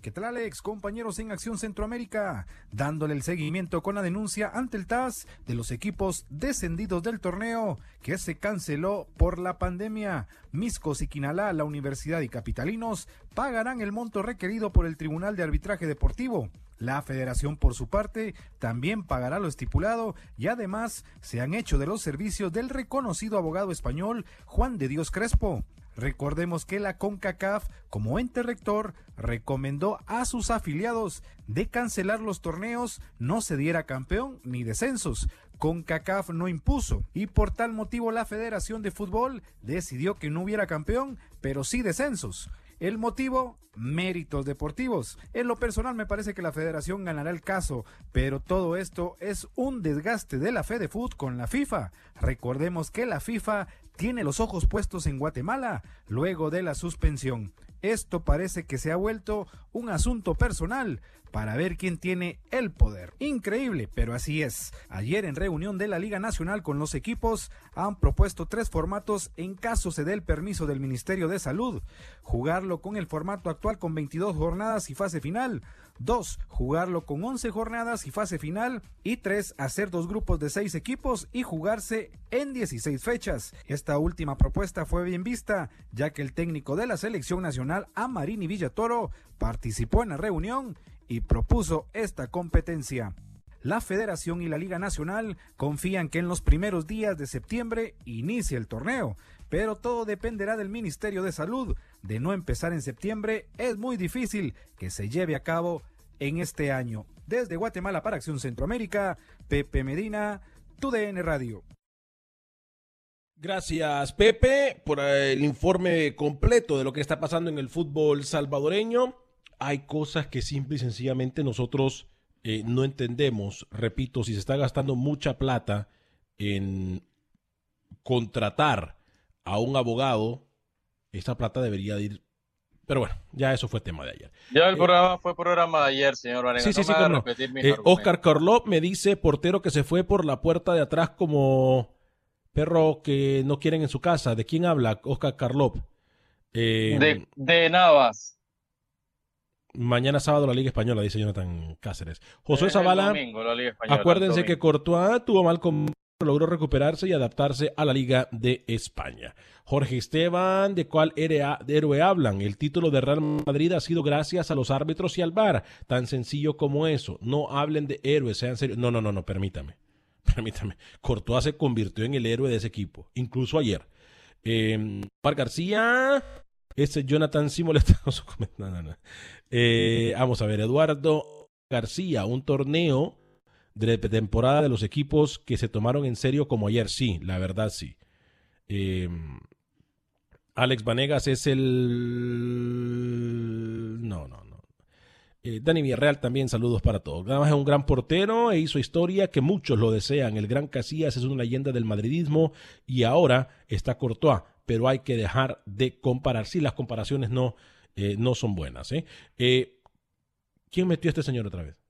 ¿Qué tal Alex? Compañeros en Acción Centroamérica, dándole el seguimiento con la denuncia ante el TAS de los equipos descendidos del torneo que se canceló por la pandemia. Miscos y Quinalá, la Universidad y Capitalinos pagarán el monto requerido por el Tribunal de Arbitraje Deportivo. La federación, por su parte, también pagará lo estipulado y además se han hecho de los servicios del reconocido abogado español Juan de Dios Crespo. Recordemos que la CONCACAF, como ente rector, recomendó a sus afiliados de cancelar los torneos, no se diera campeón ni descensos. CONCACAF no impuso y por tal motivo la Federación de Fútbol decidió que no hubiera campeón, pero sí descensos. El motivo, méritos deportivos. En lo personal me parece que la federación ganará el caso, pero todo esto es un desgaste de la FedeFoot con la FIFA. Recordemos que la FIFA tiene los ojos puestos en Guatemala luego de la suspensión. Esto parece que se ha vuelto un asunto personal para ver quién tiene el poder. Increíble, pero así es. Ayer en reunión de la Liga Nacional con los equipos han propuesto tres formatos en caso se dé el permiso del Ministerio de Salud. Jugarlo con el formato actual con 22 jornadas y fase final. Dos, jugarlo con 11 jornadas y fase final. Y tres, hacer dos grupos de seis equipos y jugarse en 16 fechas. Esta última propuesta fue bien vista, ya que el técnico de la selección nacional, Amarini Villatoro, participó en la reunión y propuso esta competencia. La Federación y la Liga Nacional confían que en los primeros días de septiembre inicie el torneo, pero todo dependerá del Ministerio de Salud, de no empezar en septiembre, es muy difícil que se lleve a cabo en este año. Desde Guatemala para Acción Centroamérica, Pepe Medina, TUDN Radio. Gracias, Pepe, por el informe completo de lo que está pasando en el fútbol salvadoreño. Hay cosas que simple y sencillamente nosotros eh, no entendemos. Repito, si se está gastando mucha plata en contratar a un abogado, esa plata debería ir. Pero bueno, ya eso fue tema de ayer. Ya el Eh, programa fue programa de ayer, señor Vanegas. Sí, sí, sí, no. Eh. Oscar Carlop me dice, portero que se fue por la puerta de atrás como perro que no quieren en su casa. ¿De quién habla Oscar Carlop? Eh, De, de Navas. Mañana sábado la Liga Española, dice Jonathan Cáceres. El Zavala, domingo, acuérdense que. Courtois tuvo mal con logró recuperarse y adaptarse a la Liga de España. Jorge Esteban, ¿de cuál héroe, hablan? El título de Real Madrid ha sido gracias a los árbitros y al VAR. Tan sencillo como eso. No hablen de héroes, sean serios. No, no, no, no, permítame. [laughs] Permítame. Courtois se convirtió en el héroe de ese equipo, incluso ayer. Eh, García, ese Jonathan sí molesta [laughs] con su comentario. Eh, vamos a ver, Eduardo García, un torneo de temporada de los equipos que se tomaron en serio como ayer. Sí, la verdad sí. Eh, Alex Vanegas es el... No, no, no. Eh, Dani Villarreal también, saludos para todos. Nada más es un gran portero e hizo historia que muchos lo desean. El gran Casillas es una leyenda del madridismo y ahora está Courtois, pero hay que dejar de comparar. Sí, las comparaciones no, eh, no son buenas. ¿eh? ¿Quién metió a este señor otra vez?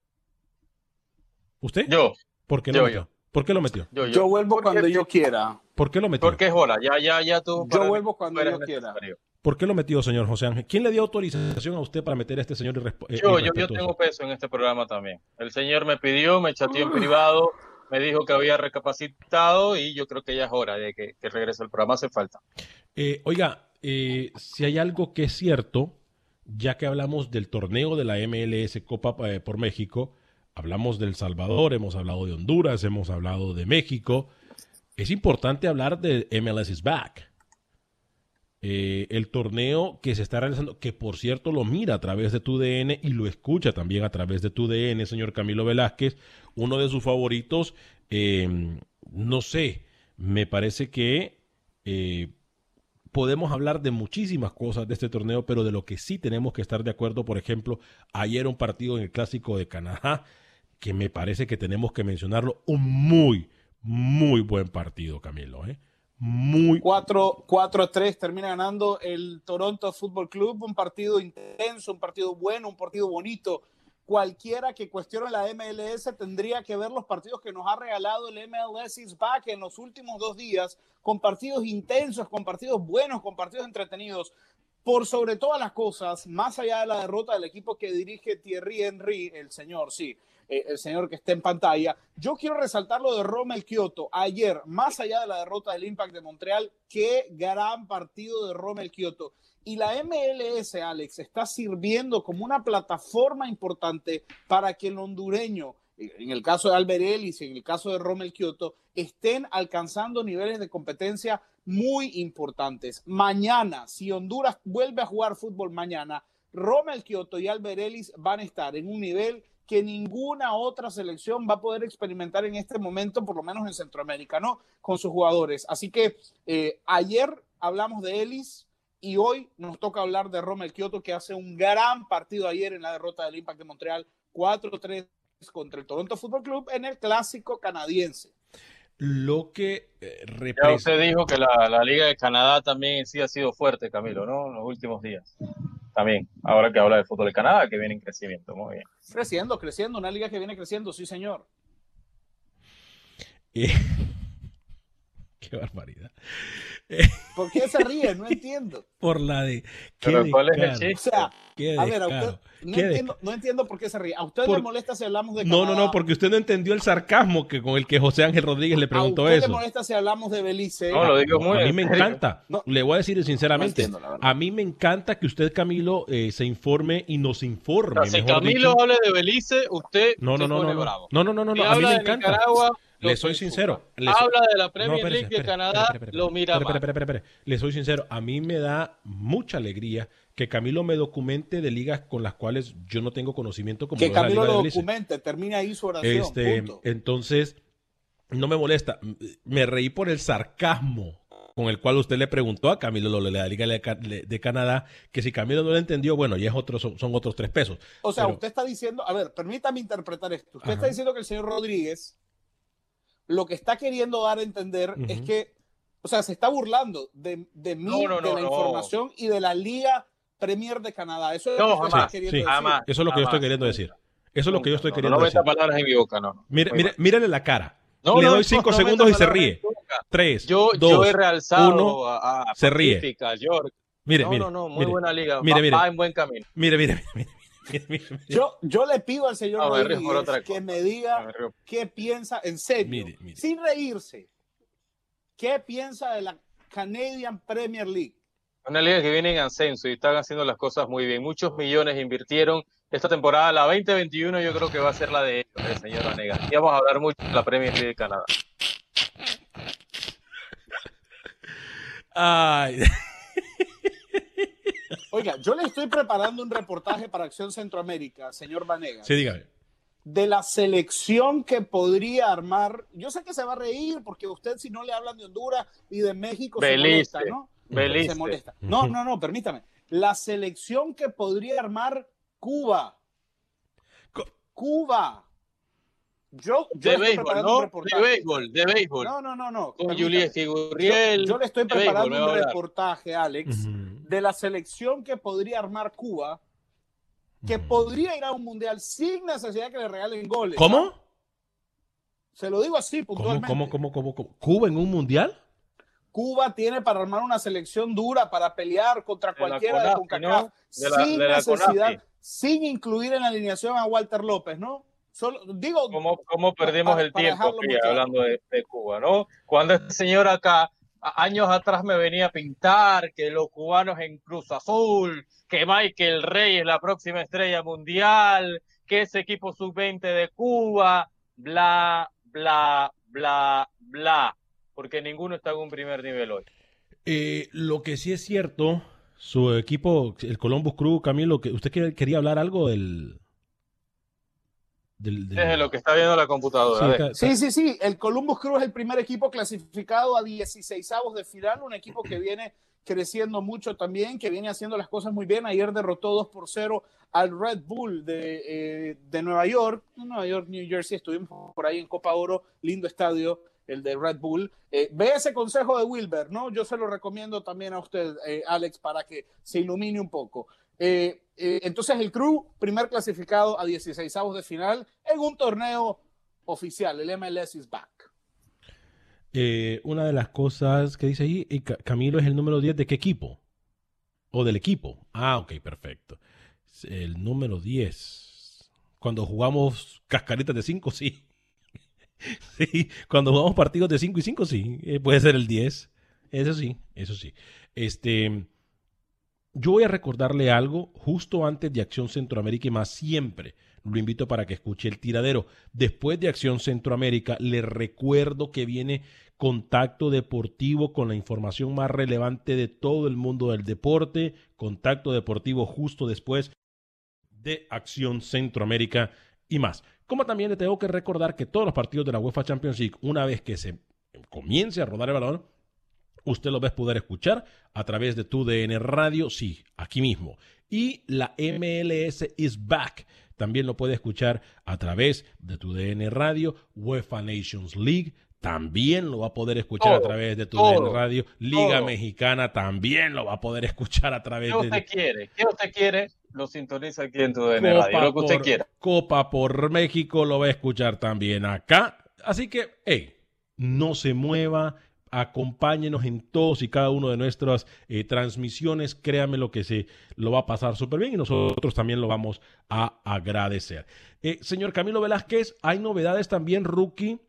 ¿Usted? Yo, ¿Por qué lo yo, metió? yo. ¿Por qué lo metió? yo, yo. Yo vuelvo Porque- cuando yo quiera. ¿Por qué lo metió? Porque es hora, ya, ya, ya tú. Yo vuelvo cuando yo quiera. ¿Por qué lo metió, señor José Ángel? ¿Quién le dio autorización a usted para meter a este señor eh, Yo, yo, yo tengo peso en este programa también. El señor me pidió, me chateó en privado, me dijo que había recapacitado y yo creo que ya es hora de que, que regrese al programa. Hace falta. Eh, oiga, eh, si hay algo que es cierto, ya que hablamos del torneo de la MLS Copa eh, por México, hablamos del Salvador, hemos hablado de Honduras, hemos hablado de México, es importante hablar de MLS is Back. Eh, el torneo que se está realizando, que por cierto lo mira a través de tu DN y lo escucha también a través de tu DN, señor Camilo Velázquez, uno de sus favoritos, eh, no sé, me parece que eh, podemos hablar de muchísimas cosas de este torneo, pero de lo que sí tenemos que estar de acuerdo, por ejemplo, ayer un partido en el Clásico de Canadá, que me parece que tenemos que mencionarlo, un muy, muy buen partido, Camilo, ¿eh? Muy 4 4-3 termina ganando el Toronto Football Club, un partido intenso, un partido bueno, un partido bonito. Cualquiera que cuestione la MLS tendría que ver los partidos que nos ha regalado el MLS is back en los últimos dos días, con partidos intensos, con partidos buenos, con partidos entretenidos. Por sobre todas las cosas, más allá de la derrota del equipo que dirige Thierry Henry, el señor, sí, eh, el señor que está en pantalla. Yo quiero resaltar lo de Rommel Kioto. Ayer, más allá de la derrota del Impact de Montreal, qué gran partido de Rommel Kioto. Y la MLS, Alex, está sirviendo como una plataforma importante para que el hondureño, en el caso de Albert Ellis y en el caso de Rommel Kioto, estén alcanzando niveles de competencia muy importantes. Mañana, si Honduras vuelve a jugar fútbol mañana, Rommel Kioto y Albert Ellis van a estar en un nivel que ninguna otra selección va a poder experimentar en este momento, por lo menos en Centroamérica, ¿no? Con sus jugadores. Así que eh, ayer hablamos de Ellis y hoy nos toca hablar de Rommel Kioto, que hace un gran partido ayer en la derrota del Impact de Montreal, 4-3 contra el Toronto Football Club en el clásico canadiense. lo que eh, Ya representa. usted dijo que la, la Liga de Canadá también sí ha sido fuerte, Camilo, ¿no? En los últimos días. También, ahora que habla de fútbol de Canadá, que viene en crecimiento. Muy bien. Creciendo, creciendo, una liga que viene creciendo, sí, señor. Eh, [laughs] [laughs] qué barbaridad. ¿Por qué se ríe? No entiendo. [laughs] Por la de. Qué Pero ¿cuál es el descaro, O chiste? sea, qué a ver, a descaro, usted, no qué entiendo, no entiendo por qué se ríe. ¿A usted Por- le molesta si hablamos de No, no, Canadá? no, porque usted no entendió el sarcasmo que con el que José Ángel Rodríguez le preguntó ¿A usted eso. le molesta si hablamos de Belice? No, lo digo muy a mí me encanta. No. Le voy a decir sinceramente. No entiendo, a mí me encanta que usted, Camilo, eh, se informe y nos informe. O sea, si Camilo dicho. habla de Belice, usted No, no, se no, pone no, no. bravo. No, no, no, no, no, A mí me encanta. Nicaragua, Le soy sincero. le so- Habla de la No, Premier espérese, League de espere, Canadá, espere, espere, lo mira espere, mal. espere, espere, espere. Le soy sincero, a mí me da mucha alegría que Camilo me documente de ligas con las cuales yo no tengo conocimiento como Que Camilo lo documente, termina ahí su oración. Este, punto. entonces, no me molesta. Me reí por el sarcasmo con el cual usted le preguntó a Camilo lo de la Liga de Ca- de Canadá, que si Camilo no lo entendió, bueno, ya es otro, son, son otros tres pesos. O sea, Pero- usted está diciendo, a ver, permítame interpretar esto. Usted Ajá. está diciendo que el señor Rodríguez lo que está queriendo dar a entender es que, o sea, se está burlando de, de mí, No, no, no, de la no. información y de la Liga Premier de Canadá. Eso es No, lo que jamás, queriendo sí, decir. jamás. Eso es lo que yo estoy queriendo decir. Eso es lo que yo estoy No, queriendo no decir. meta palabras en mi boca, no. no. Mire, mire, mal. mírele la cara. No, Le no, doy no, cinco no segundos y se ríe. Tres, Yo, dos, yo he realzado uno, a, a se ríe. York. Mire, no, mire, no, no, muy mire, buena liga. Mire, va, mire. va en buen camino. Mire, mire, mire, mire. [laughs] Yo, yo le pido al señor Rodríguez otra que me diga qué piensa, en serio, Mire, mire. sin reírse, qué piensa de la Canadian Premier League. Una liga que viene en ascenso y están haciendo las cosas muy bien. Muchos millones invirtieron esta temporada, la 2021, yo creo que va a ser la de ellos, el señor Vanega. Y vamos a hablar mucho de la Premier League de Canadá. Ay, [laughs] Oiga, yo le estoy preparando un reportaje para Acción Centroamérica, señor Vanegas. sí, dígame. de la selección que podría armar. Yo sé que se va a reír porque usted si no le hablan de Honduras y de México se molesta, ¿no? Belice. Se molesta. No, no, no, permítame. La selección que podría armar Cuba. Cuba. Yo, yo De béisbol, ¿no? De béisbol, de béisbol. No, no, no, no. Con. Julius Gurriel. Yo, yo le estoy béisbol, preparando un reportaje, Alex, de la selección que podría armar Cuba, que podría ir a un mundial sin necesidad que le regalen goles. ¿Cómo? Se lo digo así ¿Cómo, puntualmente. cómo, cómo, cómo, cómo? ¿Cuba en un mundial? Cuba tiene para armar una selección dura para pelear contra De la cualquiera de, CONCACAF, ¿no? De la- sin de la necesidad, CONAFI. sin incluir en la alineación a Walter López, ¿no? Solo digo, ¿Cómo, cómo perdimos Para- el para tiempo aquí hablando de, de Cuba, ¿no? Cuando este señor acá, años atrás me venía a pintar que los cubanos en Cruz Azul, que Michael Rey es la próxima estrella mundial, que ese equipo sub-20 de Cuba, bla, bla, bla, bla, porque ninguno está en un primer nivel hoy. Eh, lo que sí es cierto, su equipo, el Columbus Crew, Camilo, que usted quer- quería hablar algo del... del, del- Desde lo que está viendo la computadora. Está- sí, sí, sí, el Columbus Crew es el primer equipo clasificado a 16 avos de final, un equipo que viene creciendo mucho también, que viene haciendo las cosas muy bien. Ayer derrotó 2 por 0 al Red Bull de, eh, de Nueva York, Nueva York, New Jersey, estuvimos por ahí en Copa Oro, lindo estadio, el de Red Bull. Eh, ve ese consejo de Wilber, ¿no? Yo se lo recomiendo también a usted, eh, Alex, para que se ilumine un poco. Eh, eh, entonces el Crew, primer clasificado a 16 avos de final en un torneo oficial, el MLS is back. Eh, una de las cosas que dice ahí, eh, Ca- Camilo es el número 10 de qué equipo? O del equipo. Ah, ok, perfecto. El número 10. Cuando jugamos cascaritas de 5, sí. [laughs] sí, cuando jugamos partidos de 5 y 5, sí. Puede ser el 10. Eso sí, eso sí. Este, yo voy a recordarle algo justo antes de Acción Centroamérica y más siempre. Lo invito para que escuche el tiradero. Después de Acción Centroamérica, le recuerdo que viene Contacto Deportivo con la información más relevante de todo el mundo del deporte. Contacto Deportivo justo después de Acción Centroamérica y más. Como también le tengo que recordar que todos los partidos de la UEFA Champions League, una vez que se comience a rodar el balón, usted lo va a poder escuchar a través de tu DN Radio, sí, aquí mismo. Y la MLS is back. También lo puede escuchar a través de tu DN Radio, UEFA Nations League. También lo va a poder escuchar a través de tu todo, DN Radio. Liga todo. Mexicana también lo va a poder escuchar a través ¿Qué de usted quiere? ¿Qué usted quiere? Lo sintoniza aquí en tu DN Radio, lo que usted por, quiera. Copa por México lo va a escuchar también acá. Así que, hey, no se mueva, acompáñenos en todos y cada uno de nuestras eh, transmisiones. Créame lo que se lo va a pasar súper bien y nosotros también lo vamos a agradecer. Eh, señor Camilo Velázquez, hay novedades también, rookie.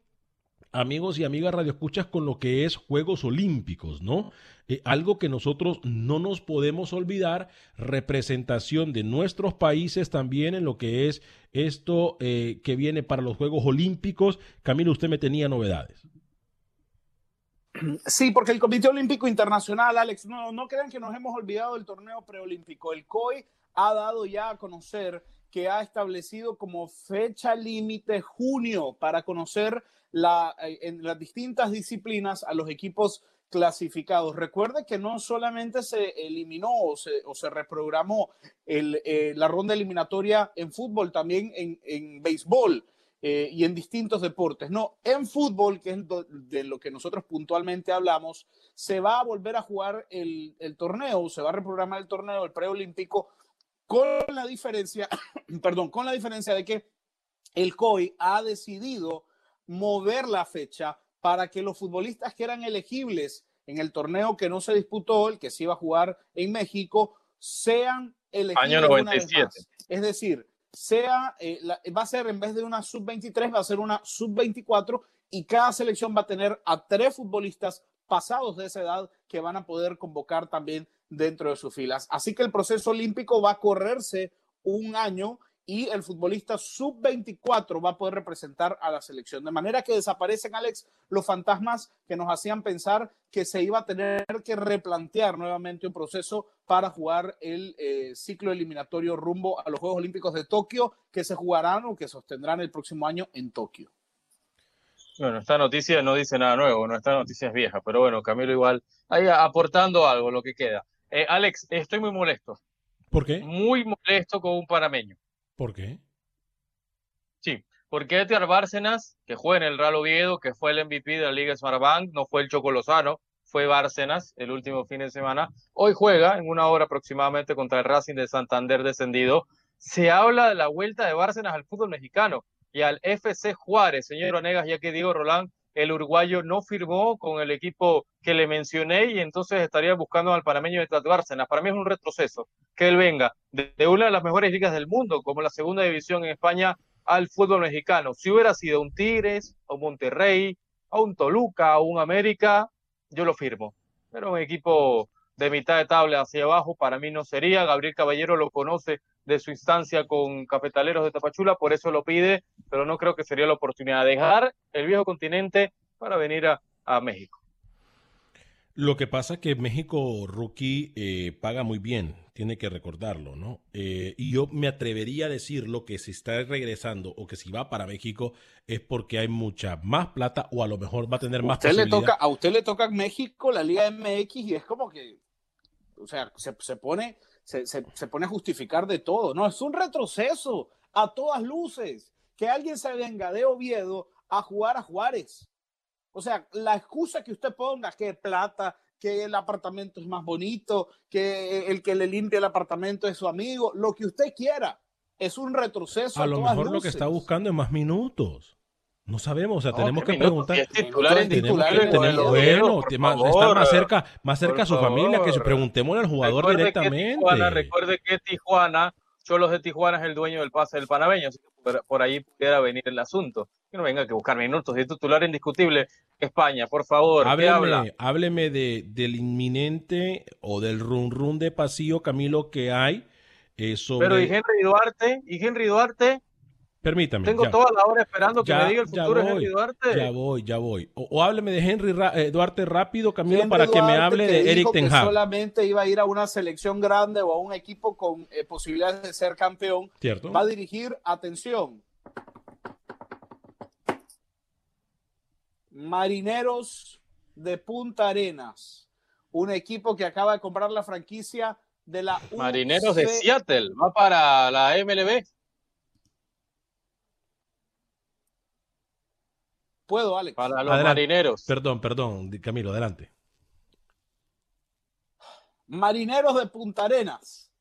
amigos y amigas radioescuchas, con lo que es Juegos Olímpicos, ¿no? Eh, algo que nosotros no nos podemos olvidar, representación de nuestros países también en lo que es esto que viene para los Juegos Olímpicos. Camilo, usted me tenía novedades. Sí, porque el Comité Olímpico Internacional, Alex, no, no crean que nos hemos olvidado del torneo preolímpico. El COI ha dado ya a conocer que ha establecido como fecha límite junio para conocer la, eh, en las distintas disciplinas a los equipos clasificados. Recuerde que no solamente se eliminó o se, o se reprogramó el, eh, la ronda eliminatoria en fútbol, también en, en béisbol. Eh, y en distintos deportes. No, en fútbol, que es de lo que nosotros puntualmente hablamos, se va a volver a jugar el, el torneo, se va a reprogramar el torneo, el preolímpico, con la diferencia, [coughs] perdón, con la diferencia de que el COI ha decidido mover la fecha para que los futbolistas que eran elegibles en el torneo que no se disputó, el que se iba a jugar en México, sean elegibles. Año 97. Es decir, sea, eh, va a ser en vez de una sub-23, va a ser una sub-24 y cada selección va a tener a tres futbolistas pasados de esa edad que van a poder convocar también dentro de sus filas. Así que el proceso olímpico va a correrse un año y el futbolista sub-24 va a poder representar a la selección. De manera que desaparecen, Alex, los fantasmas que nos hacían pensar que se iba a tener que replantear nuevamente un proceso para jugar el eh, ciclo eliminatorio rumbo a los Juegos Olímpicos de Tokio, que se jugarán o que sostendrán el próximo año en Tokio. Bueno, esta noticia no dice nada nuevo, no, esta noticia es vieja, pero bueno, Camilo igual, ahí aportando algo, lo que queda. Eh, Alex, estoy muy molesto. ¿Por qué? Muy molesto con un panameño. ¿Por qué? Sí, porque Edgar Bárcenas, que juega en el Real Oviedo, que fue el MVP de la Liga Smartbank, no fue el Choco Lozano, fue Bárcenas el último fin de semana. Hoy juega en una hora aproximadamente contra el Racing de Santander descendido. Se habla de la vuelta de Bárcenas al fútbol mexicano y al FC Juárez, señor Onegas, ya que Diego Roland, el uruguayo, no firmó con el equipo que le mencioné y entonces estaría buscando al panameño de Bárcenas. Para mí es un retroceso que él venga de, una de las mejores ligas del mundo, como la segunda división en España, al fútbol mexicano. Si hubiera sido un Tigres, o Monterrey, o un Toluca, o un América, yo lo firmo. Pero un equipo de mitad de tabla hacia abajo para mí no sería. Gabriel Caballero lo conoce de su instancia con Cafetaleros de Tapachula, por eso lo pide, pero no creo que sería la oportunidad de dejar el viejo continente para venir a, a México. Lo que pasa es que México Rookie eh, paga muy bien, tiene que recordarlo, ¿no? Eh, y yo me atrevería a decirlo que si está regresando o que si va para México es porque hay mucha más plata o a lo mejor va a tener más usted le toca A usted le toca México, la Liga MX y es como que, o sea, se, se pone, se, se, se pone a justificar de todo, ¿no? Es un retroceso a todas luces. Que alguien se venga de Oviedo a jugar a Juárez. O sea, la excusa que usted ponga, que plata, que el apartamento es más bonito, que el que le limpia el apartamento es su amigo, lo que usted quiera, es un retroceso. A, a lo mejor luces. lo que está buscando es más minutos. No sabemos, o sea, no, tenemos que preguntar. Es titular en tenemos titular, que tener, bueno, por más, favor, estar más cerca, más cerca a su familia, que preguntémosle al jugador recuerde directamente. Que Tijuana, recuerde que Tijuana, Cholos de Tijuana es el dueño del pase del panameño, así que por, por ahí pudiera venir el asunto. Que no venga que buscar minutos, es titular indiscutible España, por favor. ¿qué Hábleme, habla? hábleme de, del inminente o del run run de pasillo, Camilo, que hay eh, sobre... Pero y Henry Duarte, y Henry Duarte, Permítame. tengo ya. toda la hora esperando que Ya, me diga el futuro de voy, Henry Duarte. Ya voy, ya voy. O, o hábleme de Henry Ra- eh, Duarte rápido, Camilo, Henry para que me hable que de dijo Eric Ten Hag. solamente iba a ir a una selección grande o a un equipo con eh, posibilidades de ser campeón. ¿Cierto? Va a dirigir, atención, Marineros de Punta Arenas, un equipo que acaba de comprar la franquicia de la Marineros de Seattle, va para la MLB. Puedo, Alex. Para los Adelante. marineros. Perdón, perdón, Camilo, adelante. Marineros de Punta Arenas.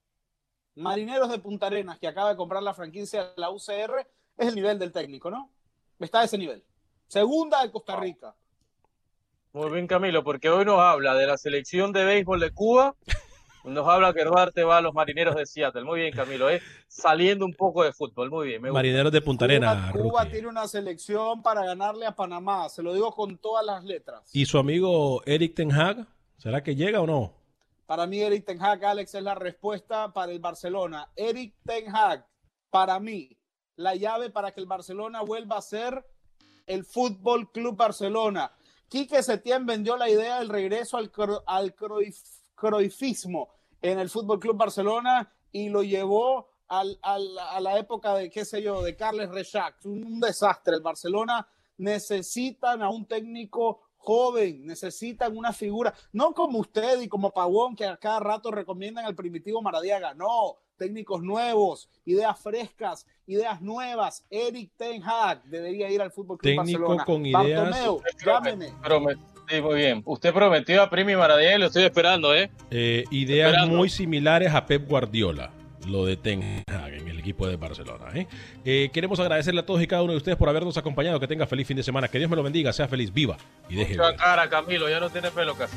Marineros de Punta Arenas, que acaba de comprar la franquicia de la UCR, es el nivel del técnico, ¿no? Está a ese nivel. Segunda de Costa Rica. Muy bien, Camilo, porque hoy nos habla de la selección de béisbol de Cuba, Nos habla que Duarte va a los marineros de Seattle. Muy bien, Camilo, ¿eh? saliendo un poco de fútbol. Muy bien. marineros de Punta Arena. Cuba, Cuba tiene una selección para ganarle a Panamá. Se lo digo con todas las letras. ¿Y su amigo Eric Ten Hag? ¿Será que llega o no? Para mí, Eric Ten Hag, Alex, es la respuesta para el Barcelona. Eric Ten Hag, para mí, la llave para que el Barcelona vuelva a ser el Fútbol Club Barcelona. Quique Setién vendió la idea del regreso al, al croifismo en el Fútbol Club Barcelona y lo llevó al, al, a la época de, qué sé yo, de Carles Rechac. Un, un desastre. El Barcelona necesitan a un técnico joven, necesitan una figura, no como usted y como Pavón, que a cada rato recomiendan al primitivo Maradiaga, no, técnicos nuevos, ideas frescas, ideas nuevas. Eric Ten Hag debería ir al Fútbol Club Técnico con ideas. Bartomeu, llámeme. Sí, muy bien. Usted prometió a Primi Maradiaga y lo estoy esperando, ¿eh? eh ideas esperando. muy similares a Pep Guardiola, lo de Ten Hag en el equipo de Barcelona. ¿eh? Eh, queremos agradecerle a todos y cada uno de ustedes por habernos acompañado. Que tenga feliz fin de semana. Que Dios me lo bendiga, sea feliz, viva y deje. Mucha cara, Camilo, ya no tiene pelo casi.